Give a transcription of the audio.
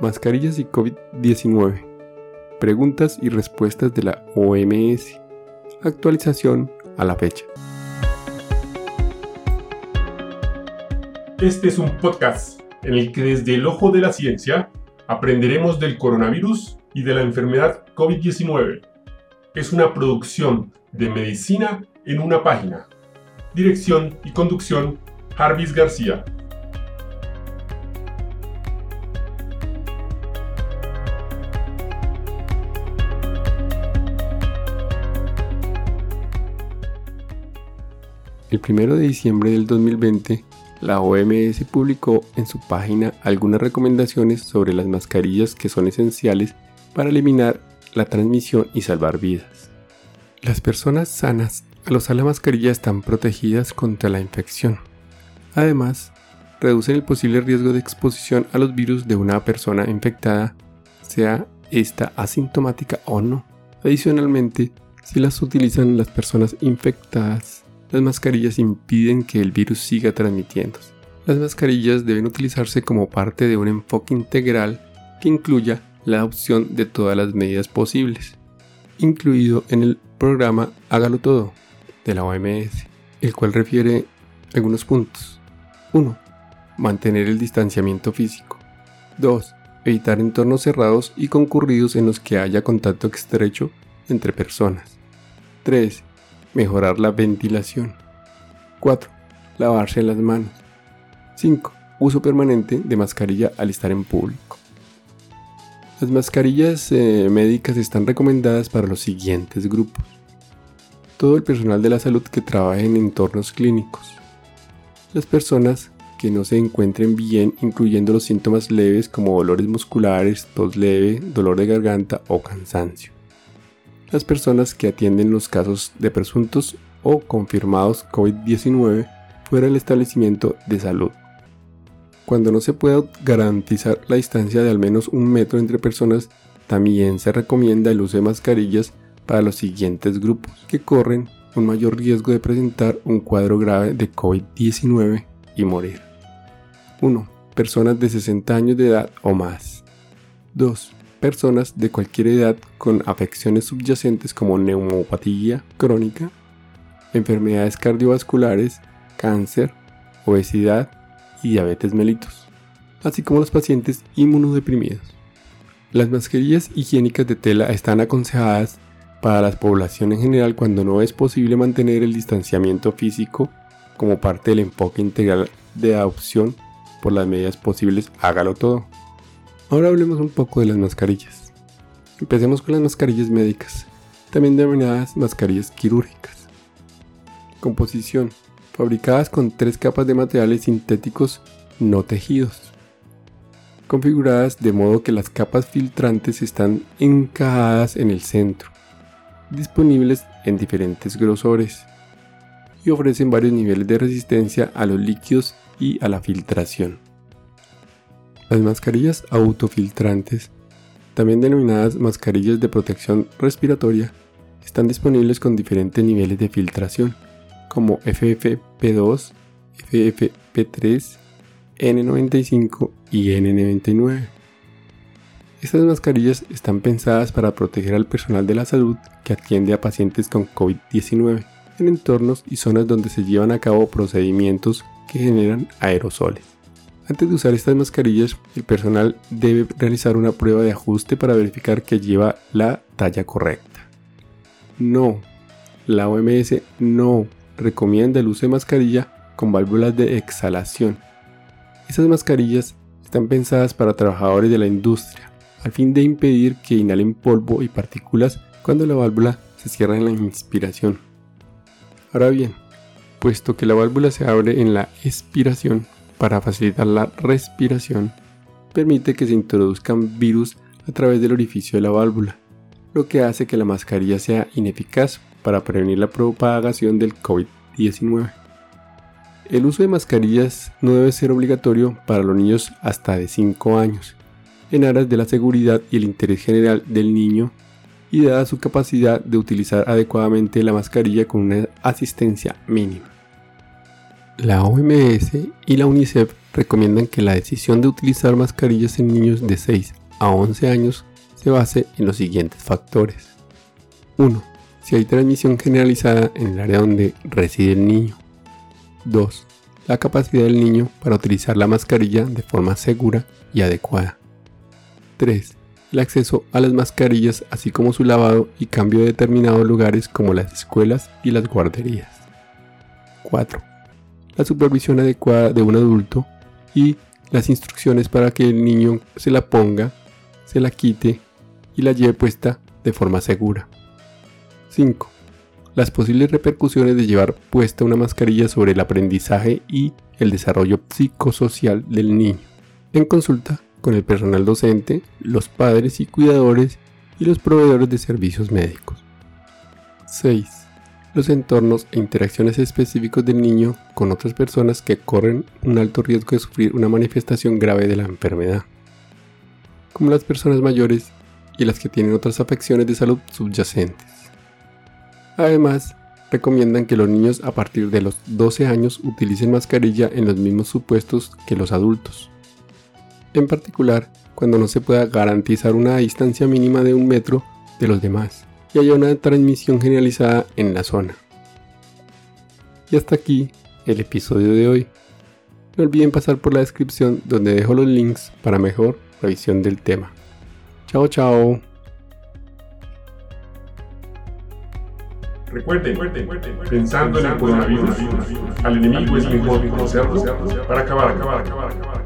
Mascarillas y COVID-19. Preguntas y respuestas de la OMS. Actualización a la fecha. Este es un podcast en el que desde el ojo de la ciencia aprenderemos del coronavirus y de la enfermedad COVID-19. Es una producción de medicina en una página. Dirección y conducción, Jarvis García. El 1 de diciembre del 2020, la OMS publicó en su página algunas recomendaciones sobre las mascarillas que son esenciales para eliminar la transmisión y salvar vidas. Las personas sanas al usar la mascarilla están protegidas contra la infección. Además, reducen el posible riesgo de exposición a los virus de una persona infectada, sea esta asintomática o no. Adicionalmente, si las utilizan las personas infectadas, las mascarillas impiden que el virus siga transmitiéndose. Las mascarillas deben utilizarse como parte de un enfoque integral que incluya la adopción de todas las medidas posibles, incluido en el programa Hágalo Todo de la OMS, el cual refiere algunos puntos. 1. Mantener el distanciamiento físico. 2. Evitar entornos cerrados y concurridos en los que haya contacto estrecho entre personas. 3 mejorar la ventilación. 4. Lavarse las manos. 5. Uso permanente de mascarilla al estar en público. Las mascarillas eh, médicas están recomendadas para los siguientes grupos. Todo el personal de la salud que trabaje en entornos clínicos. Las personas que no se encuentren bien, incluyendo los síntomas leves como dolores musculares, tos leve, dolor de garganta o cansancio las personas que atienden los casos de presuntos o confirmados COVID-19 fuera del establecimiento de salud. Cuando no se pueda garantizar la distancia de al menos un metro entre personas, también se recomienda el uso de mascarillas para los siguientes grupos que corren un mayor riesgo de presentar un cuadro grave de COVID-19 y morir. 1. Personas de 60 años de edad o más. 2 personas de cualquier edad con afecciones subyacentes como neumopatía crónica, enfermedades cardiovasculares, cáncer, obesidad y diabetes mellitus, así como los pacientes inmunodeprimidos. Las mascarillas higiénicas de tela están aconsejadas para la población en general cuando no es posible mantener el distanciamiento físico como parte del enfoque integral de adopción por las medidas posibles, hágalo todo. Ahora hablemos un poco de las mascarillas. Empecemos con las mascarillas médicas, también denominadas mascarillas quirúrgicas. Composición. Fabricadas con tres capas de materiales sintéticos no tejidos. Configuradas de modo que las capas filtrantes están encajadas en el centro. Disponibles en diferentes grosores. Y ofrecen varios niveles de resistencia a los líquidos y a la filtración. Las mascarillas autofiltrantes, también denominadas mascarillas de protección respiratoria, están disponibles con diferentes niveles de filtración, como FFP2, FFP3, N95 y N99. Estas mascarillas están pensadas para proteger al personal de la salud que atiende a pacientes con COVID-19 en entornos y zonas donde se llevan a cabo procedimientos que generan aerosoles. Antes de usar estas mascarillas, el personal debe realizar una prueba de ajuste para verificar que lleva la talla correcta. No, la OMS no recomienda el uso de mascarilla con válvulas de exhalación. Estas mascarillas están pensadas para trabajadores de la industria, al fin de impedir que inhalen polvo y partículas cuando la válvula se cierra en la inspiración. Ahora bien, puesto que la válvula se abre en la expiración, para facilitar la respiración, permite que se introduzcan virus a través del orificio de la válvula, lo que hace que la mascarilla sea ineficaz para prevenir la propagación del COVID-19. El uso de mascarillas no debe ser obligatorio para los niños hasta de 5 años, en aras de la seguridad y el interés general del niño y dada su capacidad de utilizar adecuadamente la mascarilla con una asistencia mínima. La OMS y la UNICEF recomiendan que la decisión de utilizar mascarillas en niños de 6 a 11 años se base en los siguientes factores. 1. Si hay transmisión generalizada en el área donde reside el niño. 2. La capacidad del niño para utilizar la mascarilla de forma segura y adecuada. 3. El acceso a las mascarillas así como su lavado y cambio de determinados lugares como las escuelas y las guarderías. 4. La supervisión adecuada de un adulto y las instrucciones para que el niño se la ponga, se la quite y la lleve puesta de forma segura. 5. Las posibles repercusiones de llevar puesta una mascarilla sobre el aprendizaje y el desarrollo psicosocial del niño. En consulta con el personal docente, los padres y cuidadores y los proveedores de servicios médicos. 6. Los entornos e interacciones específicos del niño con otras personas que corren un alto riesgo de sufrir una manifestación grave de la enfermedad, como las personas mayores y las que tienen otras afecciones de salud subyacentes. Además, recomiendan que los niños a partir de los 12 años utilicen mascarilla en los mismos supuestos que los adultos. En particular, cuando no se pueda garantizar una distancia mínima de un metro de los demás y haya una transmisión generalizada en la zona. Y hasta aquí el episodio de hoy. No olviden pasar por la descripción donde dejo los links para mejor revisión del tema. Chao, chao. Recuerden, pensando en el coronavirus, al enemigo es mejor conocerlo para acabar, acabar, acabar, acabar.